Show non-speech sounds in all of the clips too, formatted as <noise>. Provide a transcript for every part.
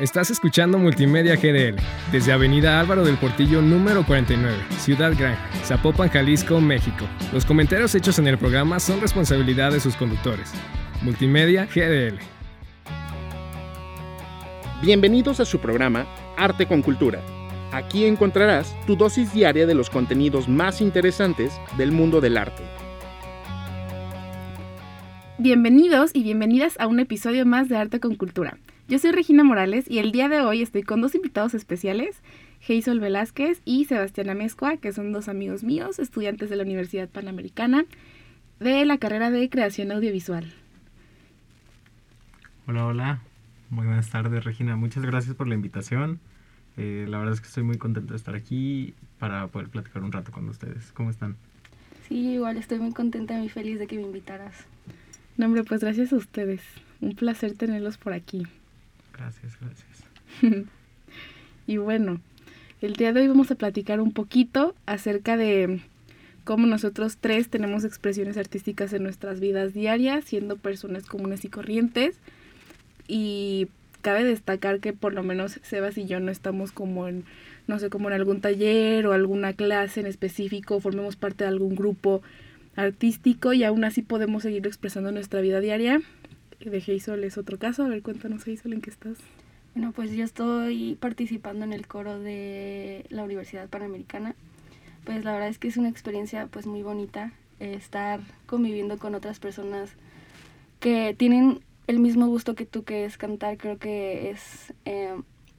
Estás escuchando Multimedia GDL desde Avenida Álvaro del Portillo número 49, Ciudad Gran, Zapopan, Jalisco, México. Los comentarios hechos en el programa son responsabilidad de sus conductores. Multimedia GDL. Bienvenidos a su programa Arte con Cultura. Aquí encontrarás tu dosis diaria de los contenidos más interesantes del mundo del arte. Bienvenidos y bienvenidas a un episodio más de Arte con Cultura. Yo soy Regina Morales y el día de hoy estoy con dos invitados especiales, Geisol Velázquez y Sebastián Amezcua, que son dos amigos míos, estudiantes de la Universidad Panamericana de la carrera de Creación Audiovisual. Hola, hola. Muy buenas tardes, Regina. Muchas gracias por la invitación. Eh, la verdad es que estoy muy contento de estar aquí para poder platicar un rato con ustedes. ¿Cómo están? Sí, igual estoy muy contenta y muy feliz de que me invitaras. No, hombre, pues gracias a ustedes. Un placer tenerlos por aquí. Gracias, gracias. <laughs> y bueno, el día de hoy vamos a platicar un poquito acerca de cómo nosotros tres tenemos expresiones artísticas en nuestras vidas diarias, siendo personas comunes y corrientes. Y cabe destacar que por lo menos Sebas y yo no estamos como en, no sé, como en algún taller o alguna clase en específico, formemos parte de algún grupo artístico y aún así podemos seguir expresando nuestra vida diaria de Heisol es otro caso. A ver, cuéntanos, Heisol, ¿en qué estás? Bueno, pues yo estoy participando en el coro de la Universidad Panamericana. Pues la verdad es que es una experiencia pues muy bonita eh, estar conviviendo con otras personas que tienen el mismo gusto que tú que es cantar. Creo que es eh,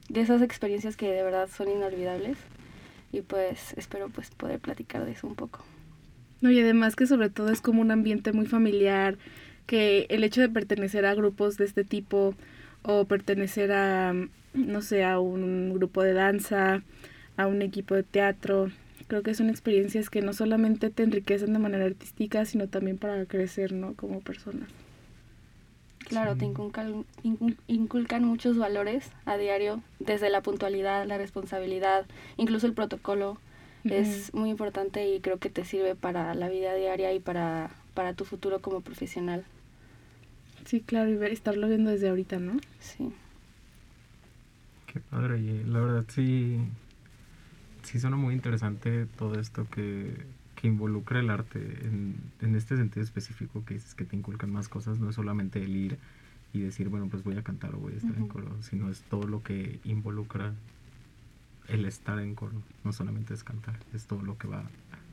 de esas experiencias que de verdad son inolvidables y pues espero pues poder platicar de eso un poco. No, y además que sobre todo es como un ambiente muy familiar, que el hecho de pertenecer a grupos de este tipo o pertenecer a, no sé, a un grupo de danza, a un equipo de teatro, creo que son experiencias que no solamente te enriquecen de manera artística, sino también para crecer, ¿no? Como persona. Claro, te inculcan, inculcan muchos valores a diario, desde la puntualidad, la responsabilidad, incluso el protocolo. Es muy importante y creo que te sirve para la vida diaria y para, para tu futuro como profesional. Sí, claro, y ver, estarlo viendo desde ahorita, ¿no? Sí. Qué padre, y la verdad sí, sí suena muy interesante todo esto que, que involucra el arte en, en, este sentido específico que dices que te inculcan más cosas, no es solamente el ir y decir, bueno, pues voy a cantar o voy a estar en coro, sino es todo lo que involucra el estar en coro, no solamente es cantar, es todo lo que va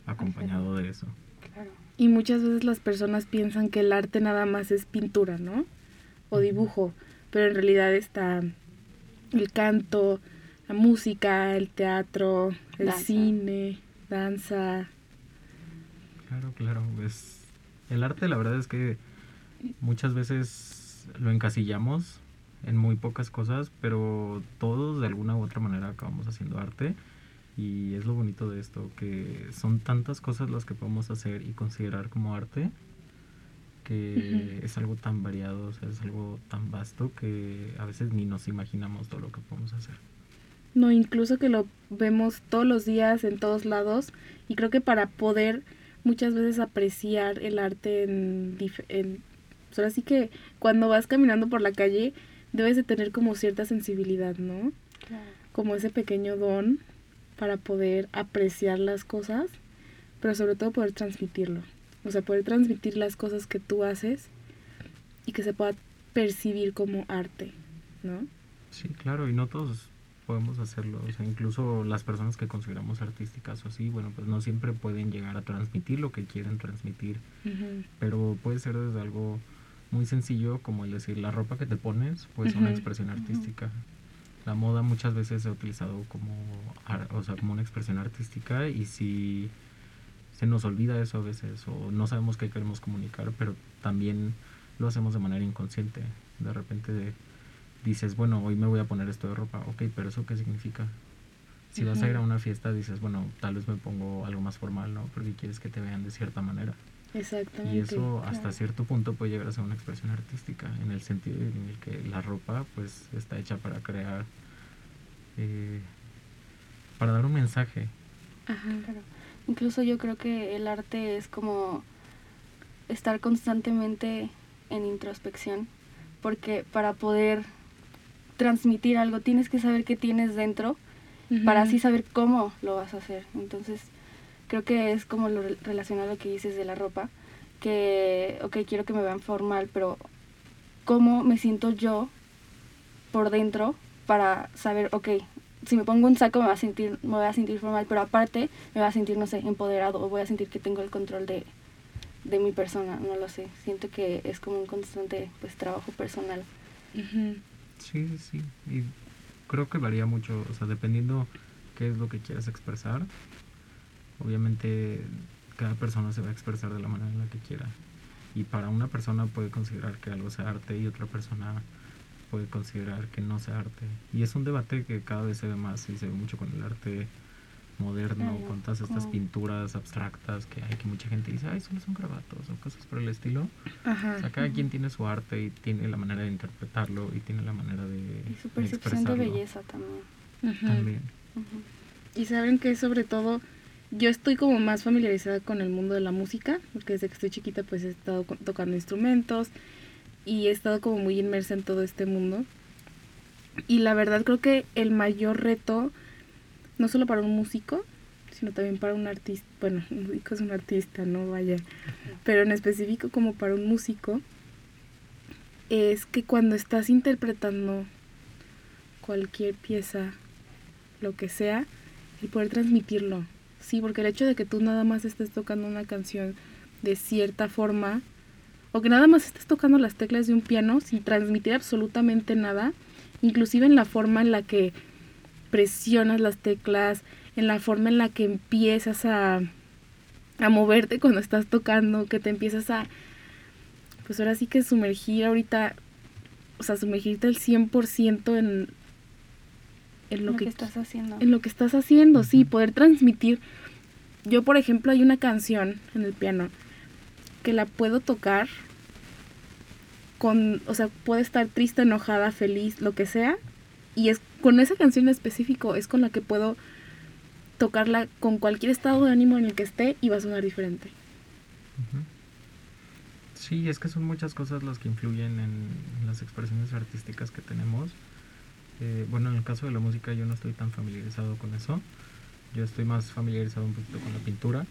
acompañado de eso. Claro. Y muchas veces las personas piensan que el arte nada más es pintura, ¿no? O dibujo, pero en realidad está el canto, la música, el teatro, el cine, danza. Claro, claro, pues el arte la verdad es que muchas veces lo encasillamos en muy pocas cosas, pero todos de alguna u otra manera acabamos haciendo arte y es lo bonito de esto, que son tantas cosas las que podemos hacer y considerar como arte, que es algo tan variado, o sea, es algo tan vasto que a veces ni nos imaginamos todo lo que podemos hacer. No, incluso que lo vemos todos los días en todos lados y creo que para poder muchas veces apreciar el arte en, en pues ahora sí que cuando vas caminando por la calle debes de tener como cierta sensibilidad, ¿no? Claro. Como ese pequeño don para poder apreciar las cosas, pero sobre todo poder transmitirlo. O sea, poder transmitir las cosas que tú haces y que se pueda percibir como arte, ¿no? Sí, claro, y no todos podemos hacerlo. O sea, incluso las personas que consideramos artísticas o así, bueno, pues no siempre pueden llegar a transmitir lo que quieren transmitir. Pero puede ser desde algo muy sencillo como el decir la ropa que te pones, pues una expresión artística la moda muchas veces se ha utilizado como, o sea, como una expresión artística y si se nos olvida eso a veces o no sabemos qué queremos comunicar, pero también lo hacemos de manera inconsciente. De repente dices, bueno, hoy me voy a poner esto de ropa, ok, pero eso qué significa? Si vas a ir a una fiesta dices, bueno, tal vez me pongo algo más formal, ¿no? Porque quieres que te vean de cierta manera. Exactamente. Y eso hasta cierto punto puede llegar a ser una expresión artística, en el sentido en el que la ropa pues está hecha para crear, eh, para dar un mensaje. Ajá. Claro. Incluso yo creo que el arte es como estar constantemente en introspección, porque para poder transmitir algo, tienes que saber qué tienes dentro para así saber cómo lo vas a hacer. Entonces, creo que es como lo relacionado a lo que dices de la ropa, que, ok, quiero que me vean formal, pero cómo me siento yo por dentro para saber, ok, si me pongo un saco me, va a sentir, me voy a sentir formal, pero aparte me voy a sentir, no sé, empoderado o voy a sentir que tengo el control de, de mi persona, no lo sé. Siento que es como un constante pues trabajo personal. Sí, sí. Y creo que varía mucho, o sea, dependiendo qué es lo que quieras expresar. Obviamente cada persona se va a expresar de la manera en la que quiera. Y para una persona puede considerar que algo sea arte y otra persona puede considerar que no sea arte. Y es un debate que cada vez se ve más y se ve mucho con el arte moderno, con todas estas pinturas abstractas que hay que mucha gente dice, ay, solo son grabatos o cosas por el estilo. O sea, cada quien tiene su arte y tiene la manera de interpretarlo y tiene la manera de... Y su percepción de, belleza también. También. Y saben que sobre todo yo estoy como más familiarizada con el mundo de la música, porque desde que estoy chiquita pues he estado tocando instrumentos y he estado como muy inmersa en todo este mundo. Y la verdad creo que el mayor reto no solo para un músico, sino también para un artista, bueno, <laughs> un músico es un artista, no vaya, pero en específico como para un músico, es que cuando estás interpretando cualquier pieza, lo que sea, el poder transmitirlo, sí, porque el hecho de que tú nada más estés tocando una canción de cierta forma, o que nada más estés tocando las teclas de un piano sin transmitir absolutamente nada, inclusive en la forma en la que presionas las teclas, en la forma en la que empiezas a, a moverte cuando estás tocando, que te empiezas a, pues ahora sí que sumergir ahorita, o sea, sumergirte al 100% en, en lo, que, estás haciendo. En lo que estás haciendo, sí, poder transmitir. Yo, por ejemplo, hay una canción en el piano que la puedo tocar con, o sea, puede estar triste, enojada, feliz, lo que sea, y es con esa canción en específico es con la que puedo tocarla con cualquier estado de ánimo en el que esté y va a sonar diferente. Sí, es que son muchas cosas las que influyen en las expresiones artísticas que tenemos. Eh, bueno, en el caso de la música yo no estoy tan familiarizado con eso. Yo estoy más familiarizado un poquito con la pintura.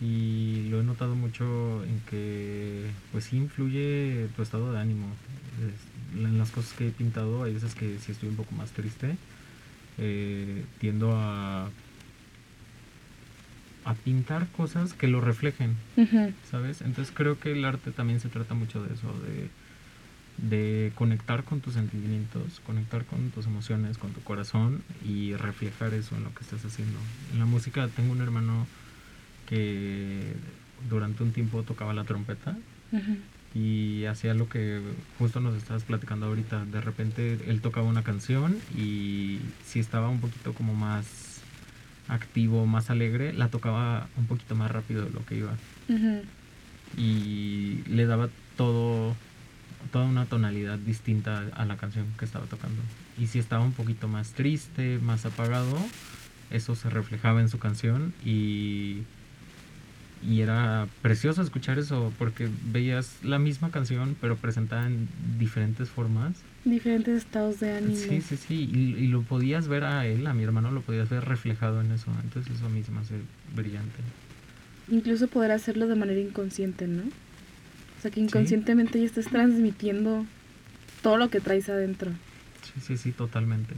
Y lo he notado mucho en que pues sí influye tu estado de ánimo en las cosas que he pintado hay veces que si estoy un poco más triste. Eh, tiendo a a pintar cosas que lo reflejen, ¿sabes? Entonces creo que el arte también se trata mucho de eso, de, de conectar con tus sentimientos, conectar con tus emociones, con tu corazón y reflejar eso en lo que estás haciendo. En la música tengo un hermano que durante un tiempo tocaba la trompeta y hacía lo que justo nos estabas platicando ahorita. De repente él tocaba una canción y si estaba un poquito como más activo, más alegre, la tocaba un poquito más rápido de lo que iba. Y le daba todo, toda una tonalidad distinta a la canción que estaba tocando. Y si estaba un poquito más triste, más apagado, eso se reflejaba en su canción y y era precioso escuchar eso porque veías la misma canción pero presentada en diferentes formas. Diferentes estados de ánimo. Sí, sí, sí, y, lo podías ver a él, a mi hermano lo podías ver reflejado en eso, entonces eso a mí se me hace brillante. Incluso poder hacerlo de manera inconsciente, ¿no? O sea, que inconscientemente ya estás transmitiendo todo lo que traes adentro. Sí, sí, sí, totalmente.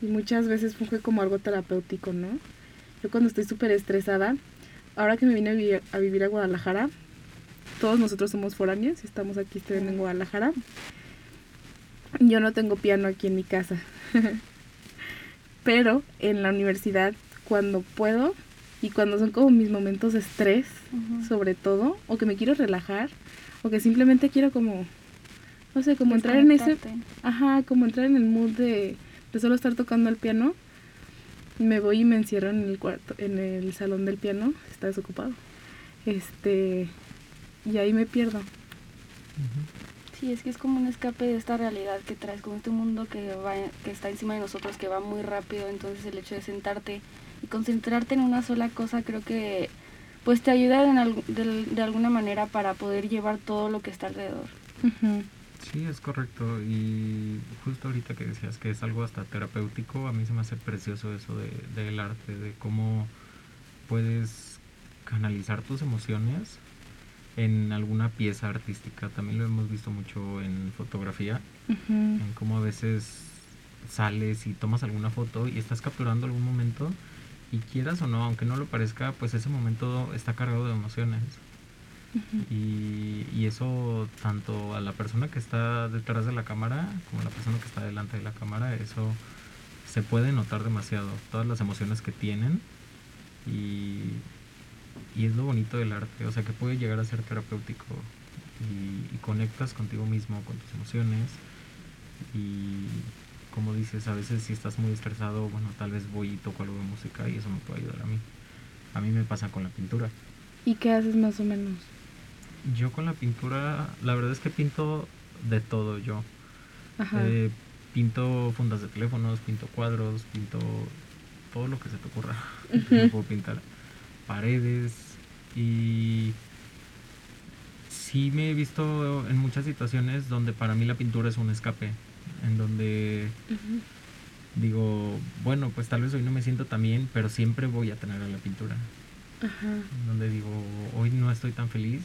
Y muchas veces funge como algo terapéutico, ¿no? Yo cuando estoy súper estresada, ahora que me vine a vivir, a Guadalajara, todos nosotros somos foráneos y estamos aquí estudiando en Guadalajara. Yo no tengo piano aquí en mi casa. <laughs> Pero en la universidad, cuando puedo y cuando son como mis momentos de estrés, sobre todo, o que me quiero relajar, o que simplemente quiero como, no sé, como entrar en ese, ajá, como entrar en el mood de, de solo estar tocando el piano, me voy y me encierro en el cuarto, en el salón del piano, está desocupado. Este, y ahí me pierdo. Sí, es que es como un escape de esta realidad que traes, como este mundo que va, que está encima de nosotros, que va muy rápido, entonces el hecho de sentarte y concentrarte en una sola cosa creo que pues te ayuda de, alguna manera para poder llevar todo lo que está alrededor. Sí, es correcto. Y justo ahorita que decías que es algo hasta terapéutico, a mí se me hace precioso eso de, del arte, de cómo puedes canalizar tus emociones en alguna pieza artística. También lo hemos visto mucho en fotografía, en cómo a veces sales y tomas alguna foto y estás capturando algún momento y quieras o no, aunque no lo parezca, pues ese momento está cargado de emociones. y, y, eso tanto a la persona que está detrás de la cámara como a la persona que está delante de la cámara, eso se puede notar demasiado, todas las emociones que tienen y, y es lo bonito del arte, o sea que puede llegar a ser terapéutico y, y conectas contigo mismo, con tus emociones y como dices, a veces si estás muy estresado, bueno, tal vez voy y toco algo de música y eso me puede ayudar a mí. A mí me pasa con la pintura. ¿Y qué haces más o menos? Yo con la pintura, la verdad es que pinto de todo yo. Eh, pinto fundas de teléfonos, pinto cuadros, pinto todo lo que se te ocurra. <laughs> puedo pintar paredes y sí me he visto en muchas situaciones donde para mí la pintura es un escape en donde digo, bueno, pues tal vez hoy no me siento tan bien, pero siempre voy a tener a la pintura. Donde digo, hoy no estoy tan feliz,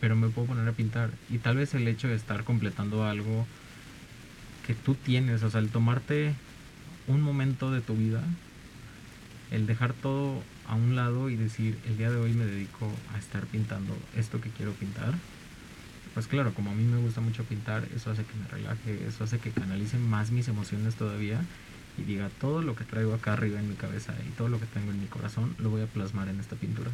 pero me puedo poner a pintar. Y tal vez el hecho de estar completando algo que tú tienes, o sea, el tomarte un momento de tu vida, el dejar todo a un lado y decir, el día de hoy me dedico a estar pintando esto que quiero pintar pues claro, como a mí me gusta mucho pintar, eso hace que me relaje, eso hace que canalice más mis emociones todavía y diga todo lo que traigo acá arriba en mi cabeza y todo lo que tengo en mi corazón lo voy a plasmar en esta pintura.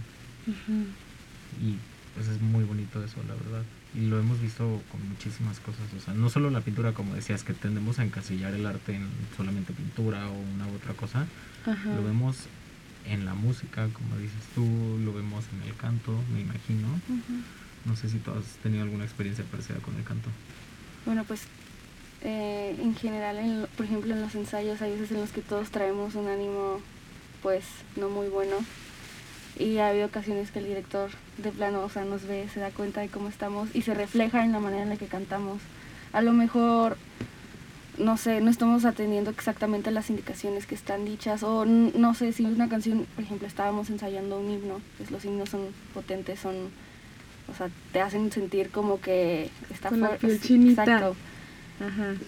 Y pues es muy bonito eso, la verdad. Y lo hemos visto con muchísimas cosas, o sea, no solo la pintura, como decías, que tendemos a encasillar el arte en solamente pintura o una u otra cosa, lo vemos en la música, como dices tú, lo vemos en el canto, me imagino. No sé si tú has tenido alguna experiencia parecida con el canto. Bueno, pues eh, en general, por ejemplo, en los ensayos hay veces en los que todos traemos un ánimo pues no muy bueno y ha habido ocasiones que el director de plano, o sea, nos ve, se da cuenta de cómo estamos y se refleja en la manera en la que cantamos. A lo mejor, no sé, no estamos atendiendo exactamente las indicaciones que están dichas o no sé, si una canción, por ejemplo, estábamos ensayando un himno, pues los himnos son potentes, son o sea, te hacen sentir como que está Con la Exacto.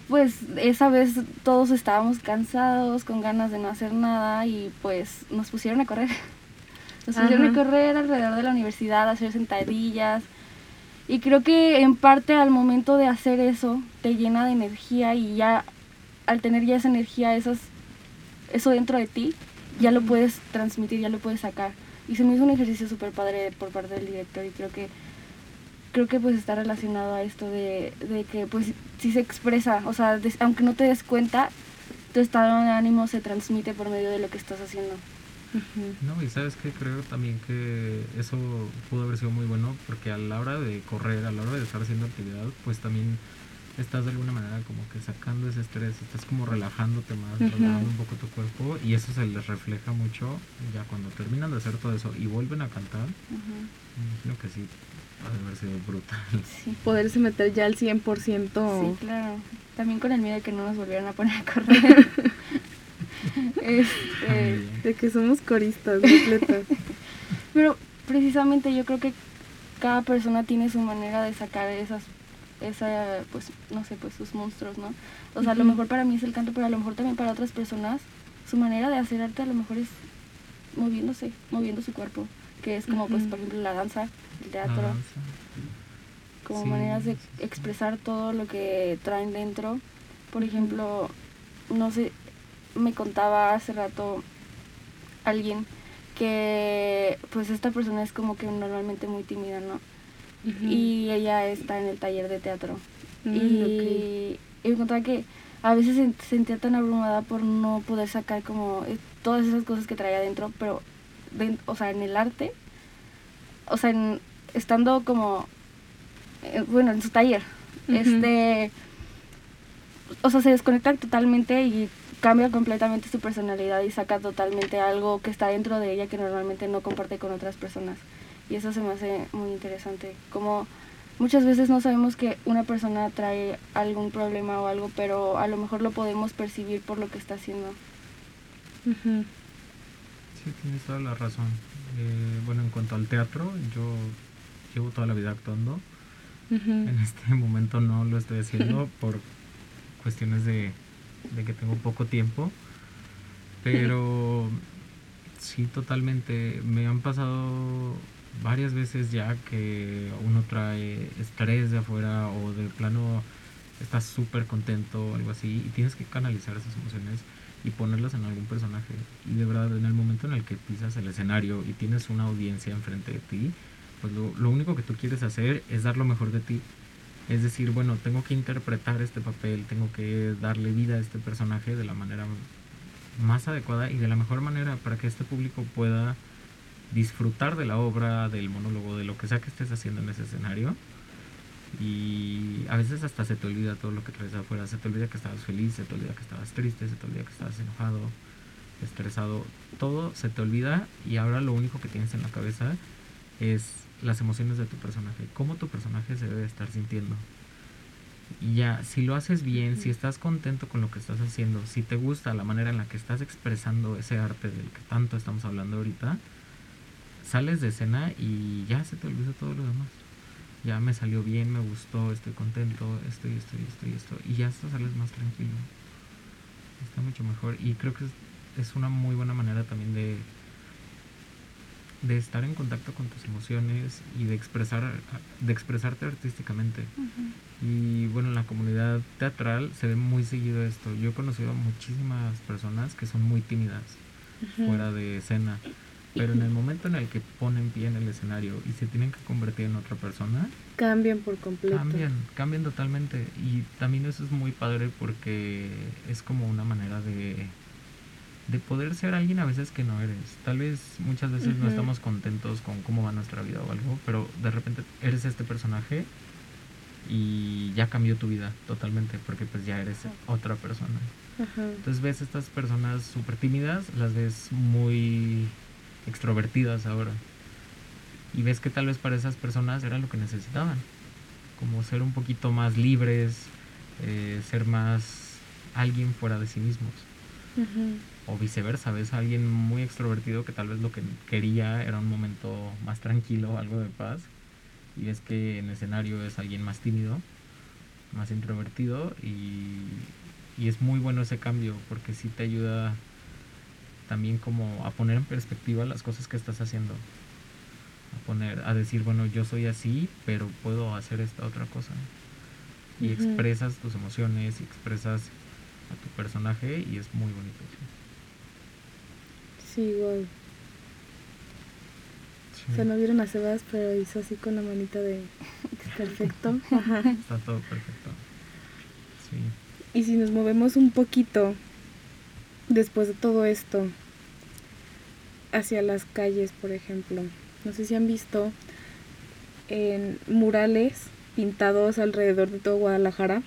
Pues esa vez todos estábamos cansados, con ganas de no hacer nada y pues nos pusieron a correr. <laughs> Nos pusieron a correr alrededor de la universidad, a hacer sentadillas. Y creo que en parte al momento de hacer eso te llena de energía y ya al tener ya esa energía, esas, eso dentro de ti, ya lo puedes transmitir, ya lo puedes sacar. Y se me hizo un ejercicio súper padre por parte del director y creo que creo que pues está relacionado a esto de, que pues si se expresa, o sea, aunque no te des cuenta, tu estado de ánimo se transmite por medio de lo que estás haciendo. No, y sabes que creo también que eso pudo haber sido muy bueno porque a la hora de correr, a la hora de estar haciendo actividad, pues también estás de alguna manera como que sacando ese estrés, estás como relajándote más, relajando un poco tu cuerpo y eso se les refleja mucho ya cuando terminan de hacer todo eso y vuelven a cantar. imagino que sí, haber sido brutal. Sí. Poderse meter ya al 100%. Sí, claro. También con el miedo de que no nos volvieran a poner a correr. <laughs> este, de que somos coristas completas. <laughs> Pero precisamente yo creo que cada persona tiene su manera de sacar esas esa pues no sé pues sus monstruos no o sea a lo mejor para mí es el canto pero a lo mejor también para otras personas su manera de hacer arte a lo mejor es moviéndose moviendo su cuerpo que es como pues por ejemplo la danza el teatro, como maneras de expresar todo lo que traen dentro. Por ejemplo, no sé, me contaba hace rato alguien que pues esta persona es como que normalmente muy tímida, ¿no? Y ella está en el taller de teatro. Mm, y, me contaba que a veces se sentía tan abrumada por no poder sacar como eh, todas esas cosas que traía adentro, pero, o sea, en el arte o sea, estando como, eh, bueno, en su taller, este, o sea, se desconecta totalmente y cambia completamente su personalidad y saca totalmente algo que está dentro de ella que normalmente no comparte con otras personas. Y eso se me hace muy interesante, como muchas veces no sabemos que una persona trae algún problema o algo, pero a lo mejor lo podemos percibir por lo que está haciendo. Sí, tienes toda la razón. Eh, bueno, en cuanto al teatro, yo llevo toda la vida actuando. En este momento no lo estoy haciendo <laughs> por cuestiones de, de que tengo poco tiempo. Pero sí, totalmente. Me han pasado varias veces ya que uno trae estrés de afuera o de plano estás súper contento o algo así y tienes que canalizar esas emociones y ponerlas en algún personaje. Y de verdad, en el momento en el que pisas el escenario y tienes una audiencia enfrente de ti, pues lo, lo único que tú quieres hacer es dar lo mejor de ti. Es decir, bueno, tengo que interpretar este papel, tengo que darle vida a este personaje de la manera más adecuada y de la mejor manera para que este público pueda disfrutar de la obra, del monólogo, de lo que sea que estés haciendo en ese escenario. Y a veces hasta se te olvida todo lo que traes afuera, se te olvida que estabas feliz, se te olvida que estabas triste, se te olvida que estabas enojado, estresado, todo se te olvida y ahora lo único que tienes en la cabeza es las emociones de tu personaje, cómo tu personaje se debe estar sintiendo. Y ya, si lo haces bien, si estás contento con lo que estás haciendo, si te gusta la manera en la que estás expresando ese arte del que tanto estamos hablando ahorita, sales de escena y ya se te olvida todo lo demás. Ya me salió bien, me gustó, estoy contento, estoy, estoy, estoy, esto. Y ya hasta sales más tranquilo. Está mucho mejor. Y creo que es, es una muy buena manera también de, de estar en contacto con tus emociones y de expresar de expresarte artísticamente. Y bueno en la comunidad teatral se ve muy seguido esto. Yo he conocido a muchísimas personas que son muy tímidas fuera de escena pero en el momento en el que ponen pie en el escenario y se tienen que convertir en otra persona cambian por completo. cambian cambian totalmente. Y también eso es muy padre porque es como una manera de de poder ser alguien a veces que no eres. Tal vez muchas veces no estamos contentos con cómo va nuestra vida o algo, pero de repente eres este personaje y ya cambió tu vida totalmente porque pues ya eres otra persona. Entonces ves estas personas súper tímidas, las ves muy extrovertidas ahora. Y ves que tal vez para esas personas era lo que necesitaban. Como ser un poquito más libres, eh, ser más alguien fuera de sí mismos o viceversa, ves a alguien muy extrovertido que tal vez lo que quería era un momento más tranquilo, algo de paz, y ves que en escenario es alguien más tímido, más introvertido, y, y es muy bueno ese cambio porque sí te ayuda también como a poner en perspectiva las cosas que estás haciendo. A poner, a decir, bueno, yo soy así, pero puedo hacer esta otra cosa. Y expresas tus emociones, y expresas a tu personaje y es muy bonito. Sí, igual. O sea, no vieron a Sebas, pero hizo así con la manita de perfecto. <laughs> Está todo perfecto. Sí. Y si nos movemos un poquito después de todo esto hacia las calles, por ejemplo. No sé si han visto en murales pintados alrededor de todo Guadalajara,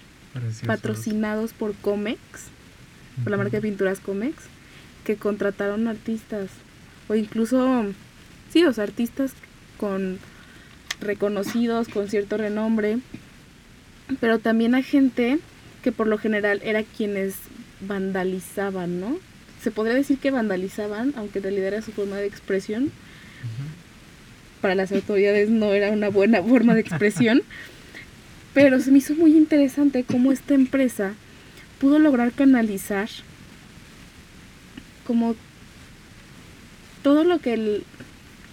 patrocinados por Comex, por la marca de pinturas Comex que contrataron artistas o incluso, sí, los artistas con reconocidos, con cierto renombre, pero también a gente que por lo general era quienes vandalizaban, ¿no? Se podría decir que vandalizaban, aunque en realidad era su forma de expresión. Para las autoridades no era una buena forma de expresión, pero se me hizo muy interesante cómo esta empresa pudo lograr canalizar como todo lo que el,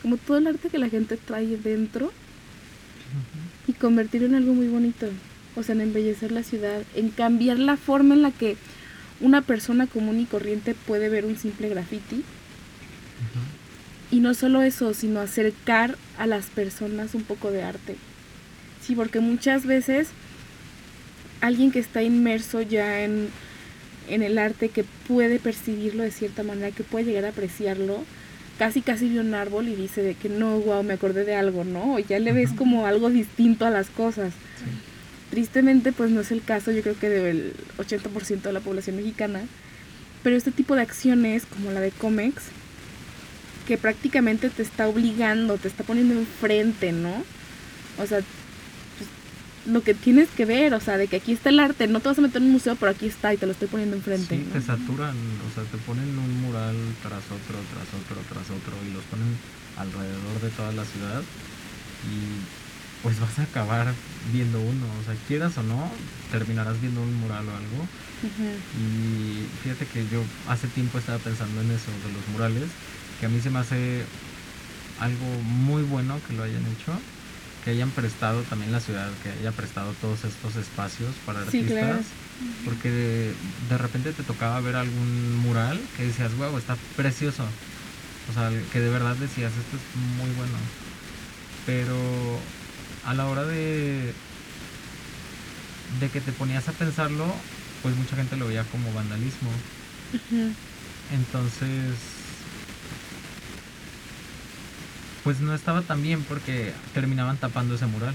como todo el arte que la gente trae dentro y convertirlo en algo muy bonito. O sea, en embellecer la ciudad, en cambiar la forma en la que una persona común y corriente puede ver un simple graffiti. Y no solo eso, sino acercar a las personas un poco de arte. Sí, porque muchas veces alguien que está inmerso ya en en el arte que puede percibirlo de cierta manera, que puede llegar a apreciarlo, casi casi ve un árbol y dice de que no, wow, me acordé de algo, ¿no? O ya le ves como algo distinto a las cosas. Tristemente, pues no es el caso, yo creo que del 80% de la población mexicana, pero este tipo de acciones, como la de Comex, que prácticamente te está obligando, te está poniendo enfrente, ¿no? O sea, lo que tienes que ver, o sea, de que aquí está el arte, no te vas a meter en un museo, pero aquí está y te lo estoy poniendo enfrente. Sí, te saturan, o sea, te ponen un mural tras otro, tras otro, tras otro y los ponen alrededor de toda la ciudad y pues vas a acabar viendo uno, o sea, quieras o no, terminarás viendo un mural o algo. Y fíjate que yo hace tiempo estaba pensando en eso, de los murales, que a mí se me hace algo muy bueno que lo hayan hecho que hayan prestado también la ciudad, que haya prestado todos estos espacios para artistas. Porque de, repente te tocaba ver algún mural que decías, wow, está precioso. O sea, que de verdad decías, esto es muy bueno. Pero a la hora de, de que te ponías a pensarlo, pues mucha gente lo veía como vandalismo. Entonces pues no estaba tan bien porque terminaban tapando ese mural.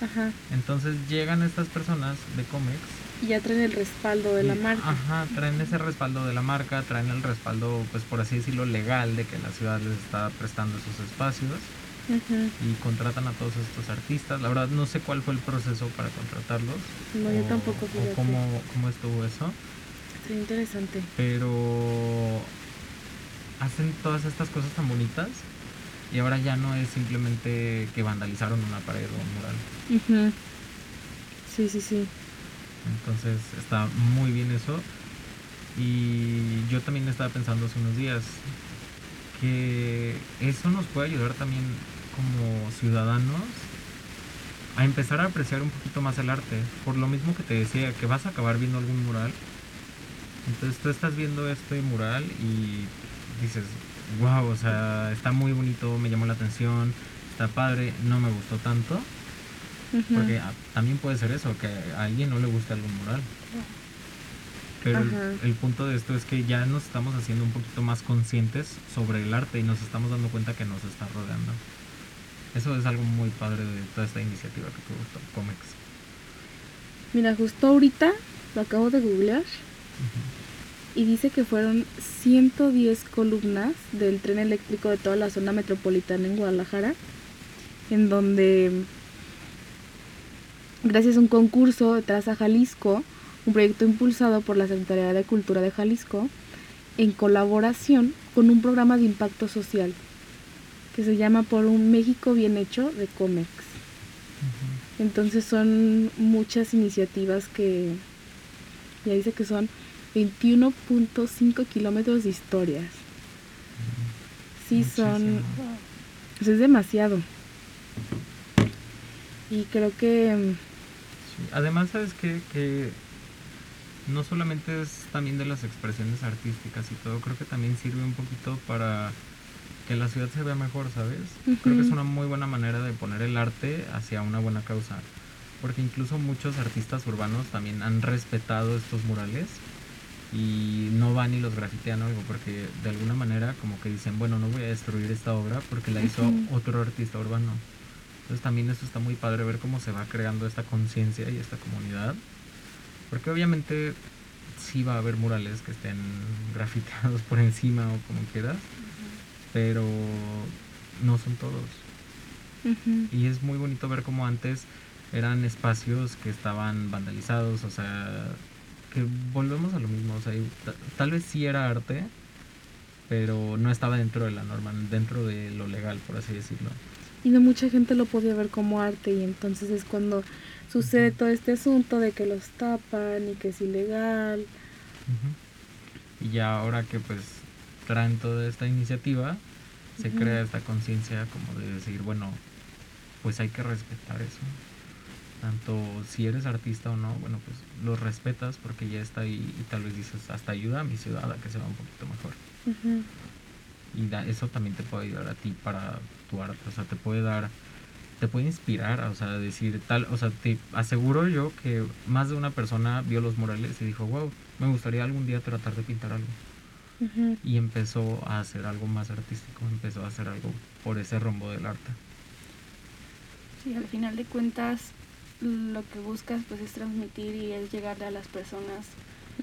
Ajá. Entonces llegan estas personas de cómics. Y ya traen el respaldo de la marca. Ajá, traen ese respaldo de la marca, traen el respaldo, pues por así decirlo, legal de que la ciudad les está prestando esos espacios. Y contratan a todos estos artistas. La verdad no sé cuál fue el proceso para contratarlos. No, yo tampoco. O cómo, cómo estuvo eso. Sí, interesante. Pero hacen todas estas cosas tan bonitas y ahora ya no es simplemente que vandalizaron una pared o un mural. Sí, sí, sí. Entonces está muy bien eso. Y yo también estaba pensando hace unos días que eso nos puede ayudar también como ciudadanos a empezar a apreciar un poquito más el arte. Por lo mismo que te decía, que vas a acabar viendo algún mural. Entonces tú estás viendo este mural y dices, wow, o sea, está muy bonito, me llamó la atención, está padre, no me gustó tanto. Porque ah, también puede ser eso, que a alguien no le gusta algún mural. Pero el, punto de esto es que ya nos estamos haciendo un poquito más conscientes sobre el arte y nos estamos dando cuenta que nos está rodeando. Eso es algo muy padre de toda esta iniciativa que tuvo Comics. Mira, justo ahorita lo acabo de googlear y dice que fueron 110 columnas del tren eléctrico de toda la zona metropolitana en Guadalajara, en donde, gracias a un concurso de Traza Jalisco, un proyecto impulsado por la Secretaría de Cultura de Jalisco, en colaboración con un programa de impacto social que se llama Por un México Bien Hecho de COMEX. Entonces son muchas iniciativas que ya dice que son 21.5 kilómetros de historias. Sí, son... es demasiado. Y creo que... Mm, Además, ¿sabes qué? Que no solamente es también de las expresiones artísticas y todo, creo que también sirve un poquito para que la ciudad se vea mejor, ¿sabes? Creo que es una muy buena manera de poner el arte hacia una buena causa. Porque incluso muchos artistas urbanos también han respetado estos murales y no van y los grafitean algo porque de alguna manera como que dicen bueno no voy a destruir esta obra porque la hizo otro artista urbano entonces también eso está muy padre ver cómo se va creando esta conciencia y esta comunidad porque obviamente sí va a haber murales que estén <laughs> grafiteados por encima o como quieras pero no son todos. Y es muy bonito ver cómo antes eran espacios que estaban vandalizados o sea que volvemos a lo mismo, o sea, tal vez sí era arte, pero no estaba dentro de la norma, dentro de lo legal, por así decirlo. Y no mucha gente lo podía ver como arte y entonces es cuando sucede todo este asunto de que los tapan y que es ilegal. Y ya ahora que pues traen toda esta iniciativa, se crea esta conciencia como de decir, bueno, pues hay que respetar eso tanto si eres artista o no, bueno, pues lo respetas porque ya está ahí y tal vez dices, hasta ayuda a mi ciudad a que se vea un poquito mejor. Y eso también te puede ayudar a ti para tu arte, o sea, te puede dar, te puede inspirar, o sea, decir tal, o sea, te aseguro yo que más de una persona vio los murales y dijo, wow, me gustaría algún día tratar de pintar algo. Y empezó a hacer algo más artístico, empezó a hacer algo por ese rombo del arte. Sí, al final de cuentas, lo que buscas pues es transmitir y es llegarle a las personas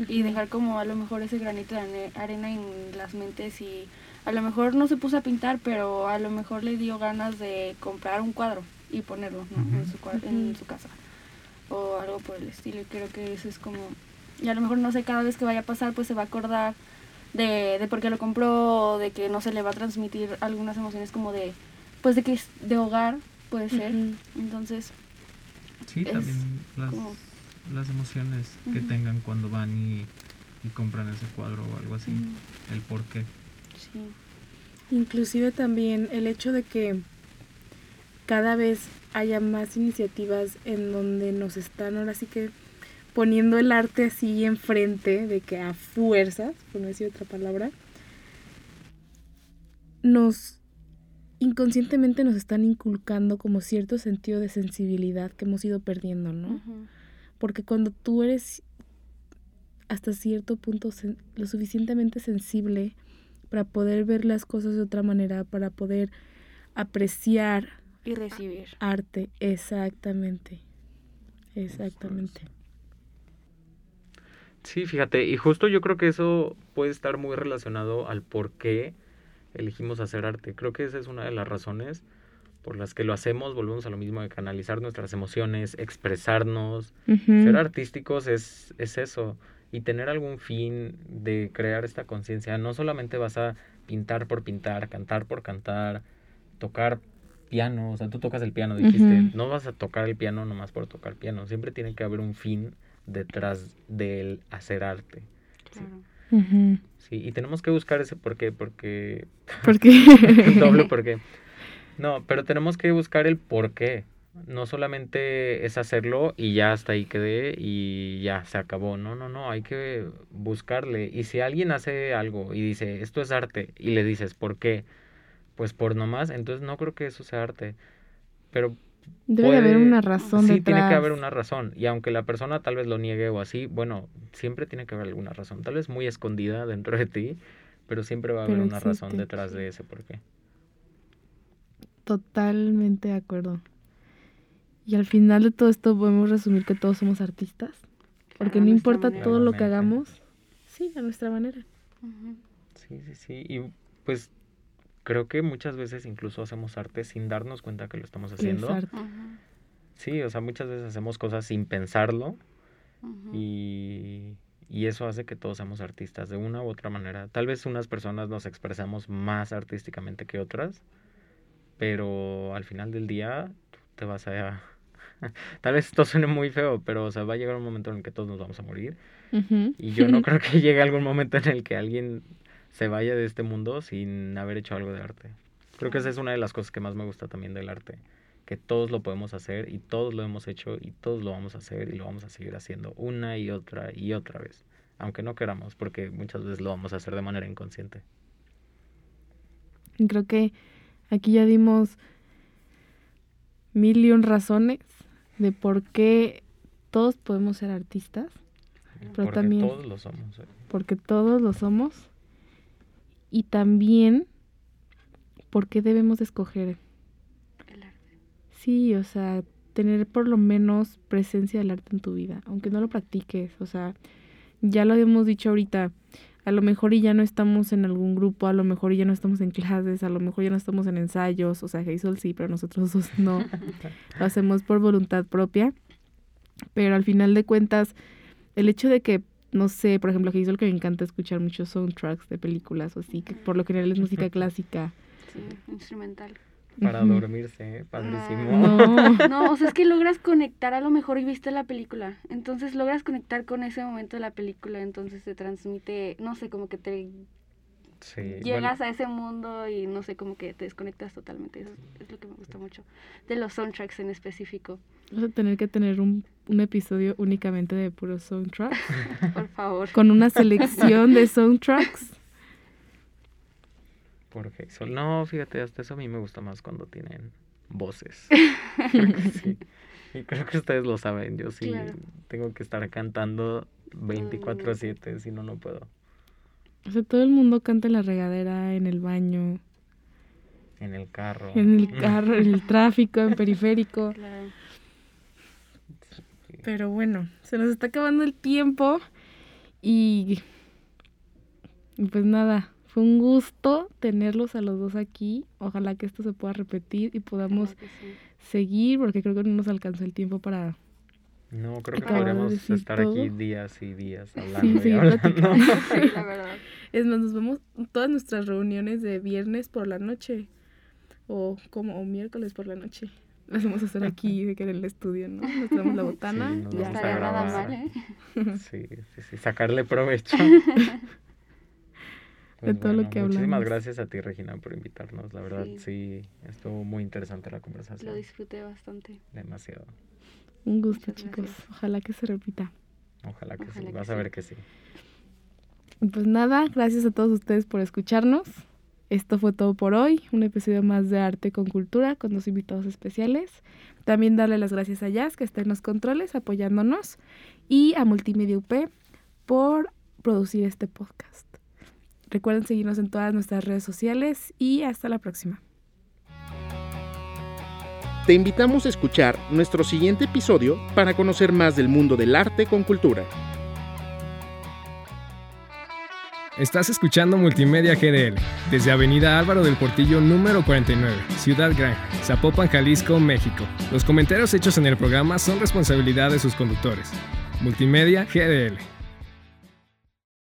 y dejar como a lo mejor ese granito de arena en las mentes y a lo mejor no se puso a pintar pero a lo mejor le dio ganas de comprar un cuadro y ponerlo en, su, en su casa o algo por el estilo. Y creo que eso es como, y a lo mejor no sé, cada vez que vaya a pasar, pues se va a acordar de, de por qué lo compró, o de que no se le va a transmitir algunas emociones como de, pues de que es de hogar, puede ser. Entonces, Sí, Es también las, como- las emociones que tengan cuando van y, y compran ese cuadro o algo así. El por qué. sí. Inclusive también el hecho de que cada vez haya más iniciativas en donde nos están ahora sí que poniendo el arte así enfrente de que a fuerzas, por no decir otra palabra, nos inconscientemente nos están inculcando como cierto sentido de sensibilidad que hemos ido perdiendo, ¿no? Porque cuando tú eres hasta cierto punto sen- lo suficientemente sensible para poder ver las cosas de otra manera, para poder apreciar Y recibir. arte, exactamente. Exactamente. Sí, fíjate, y justo yo creo que eso puede estar muy relacionado al por qué elegimos hacer arte. Creo que esa es una de las razones por las que lo hacemos. Volvemos a lo mismo de canalizar nuestras emociones, expresarnos. Ser artísticos es, es eso. Y tener algún fin de crear esta conciencia. No solamente vas a pintar por pintar, cantar por cantar, tocar piano. O sea, tú tocas el piano, dijiste. Ujú. No vas a tocar el piano nomás por tocar piano. Siempre tiene que haber un fin detrás del hacer arte. Claro. Sí, y tenemos que buscar ese por qué, porque... Porque <laughs> Doble por qué. No, pero tenemos que buscar el por qué. No solamente es hacerlo y ya hasta ahí quedé y ya se acabó. No, no, no, hay que buscarle. Y si alguien hace algo y dice, esto es arte, y le dices, ¿por qué? Pues por nomás, entonces no creo que eso sea arte. Pero debe de haber una razón sí, detrás. tiene que haber una razón. Y aunque la persona tal vez lo niegue o así, bueno, siempre tiene que haber alguna razón. Tal vez muy escondida <laughs> dentro de ti, pero siempre va a haber Pero una razón detrás de ese por qué. Totalmente de acuerdo. Y al final de todo esto podemos resumir que todos somos artistas. Porque Claro, no importa manera. todo lo que hagamos, sí, a nuestra manera. Sí, sí, sí. Y pues creo que muchas veces incluso hacemos arte sin darnos cuenta que lo estamos es haciendo. arte. Ujú. Sí, o sea, muchas veces hacemos cosas sin pensarlo y, y eso hace que todos seamos artistas de una u otra manera. Tal vez unas personas nos expresamos más artísticamente que otras, pero al final del día tú te vas a... <laughs> Tal vez esto suene muy feo, pero o sea, va a llegar un momento en el que todos nos vamos a morir Ujú. y yo no <laughs> creo que llegue algún momento en el que alguien se vaya de este mundo sin haber hecho algo de arte. Creo que esa es una de las cosas que más me gusta también del arte, que todos lo podemos hacer y todos lo hemos hecho y todos lo vamos a hacer y lo vamos a seguir haciendo una y otra y otra vez, aunque no queramos, porque muchas veces lo vamos a hacer de manera inconsciente. Y Creo que aquí ya dimos mil y un razones de por qué todos podemos ser artistas, Pero porque también- todos lo somos. ¿eh? porque todos lo somos, y también por qué debemos escoger. El arte. Sí, o sea, tener por lo menos presencia del arte en tu vida, aunque no lo practiques, o sea, ya lo habíamos dicho ahorita, a lo mejor y ya no estamos en algún grupo, a lo mejor y ya no estamos en clases, a lo mejor ya no estamos en ensayos, o sea, Hazel sí, pero nosotros dos <laughs> no, lo hacemos por voluntad propia, pero al final de cuentas, el hecho de que, no sé, por ejemplo, a Hazel que me encanta escuchar muchos soundtracks de películas o así, que por lo general es música clásica. Sí, instrumental. Para dormirse, ¿eh? padrísimo. No. <laughs> No, o sea, es que logras conectar a lo mejor y viste la película. Entonces logras conectar con ese momento de la película. Entonces te transmite, no sé, como que te Sí, bueno, llegas a ese mundo y no sé, como que te desconectas totalmente. Eso es lo que me gusta mucho. De los soundtracks en específico. Vamos a tener que tener un, un episodio únicamente de puros soundtracks, <laughs> Por favor. con una selección de soundtracks. Por Hazel. No, fíjate, hasta eso a mí me gusta más cuando tienen voces. <laughs> sí. Y creo que ustedes lo saben. Yo sí Claro. tengo que estar cantando 24/7, si no, no puedo. O sea, todo el mundo canta en la regadera, en el baño, En el carro. en el <laughs> carro, en el tráfico, en periférico. <laughs> Claro. Pero bueno, se nos está acabando el tiempo y, y pues nada, fue un gusto tenerlos a los dos aquí. Ojalá que esto se pueda repetir y podamos Claro que sí. seguir porque creo que no nos alcanzó el tiempo para No, creo que podríamos decir estar aquí días y días hablando Sí, y sí, hablando. platicando. <laughs> Sí, la verdad. Es más, nos vemos todas nuestras reuniones de viernes por la noche. O como o miércoles por la noche. Las vamos a hacer aquí, <laughs> de que en el estudio, ¿no? Nos traemos la botana. Sí, nos ya. Estaría nada mal, ¿eh? <laughs> Sí, sí, sí, sacarle provecho. De todo lo que Muchísimas hablamos. gracias a ti, Regina, por invitarnos. La verdad, Sí. sí, estuvo muy interesante la Lo conversación. disfruté bastante. Demasiado. Un gusto, Muchas chicos. gracias. Ojalá que se repita. Ojalá que Ojalá sí. que Vas a ver que sí. Pues nada, gracias a todos ustedes por escucharnos. Esto fue todo por hoy, un episodio más de Arte con Cultura con dos invitados especiales. También darle las gracias a Jazz que está en los controles apoyándonos y a Multimedia UP por producir este podcast. Recuerden seguirnos en todas nuestras redes sociales y hasta la próxima. Te invitamos a escuchar nuestro siguiente episodio para conocer más del mundo del arte con cultura. Estás escuchando Multimedia GDL desde Avenida Álvaro del Portillo número 49, Ciudad Gran, Zapopan, Jalisco, México. Los comentarios hechos en el programa son responsabilidad de sus conductores. Multimedia GDL.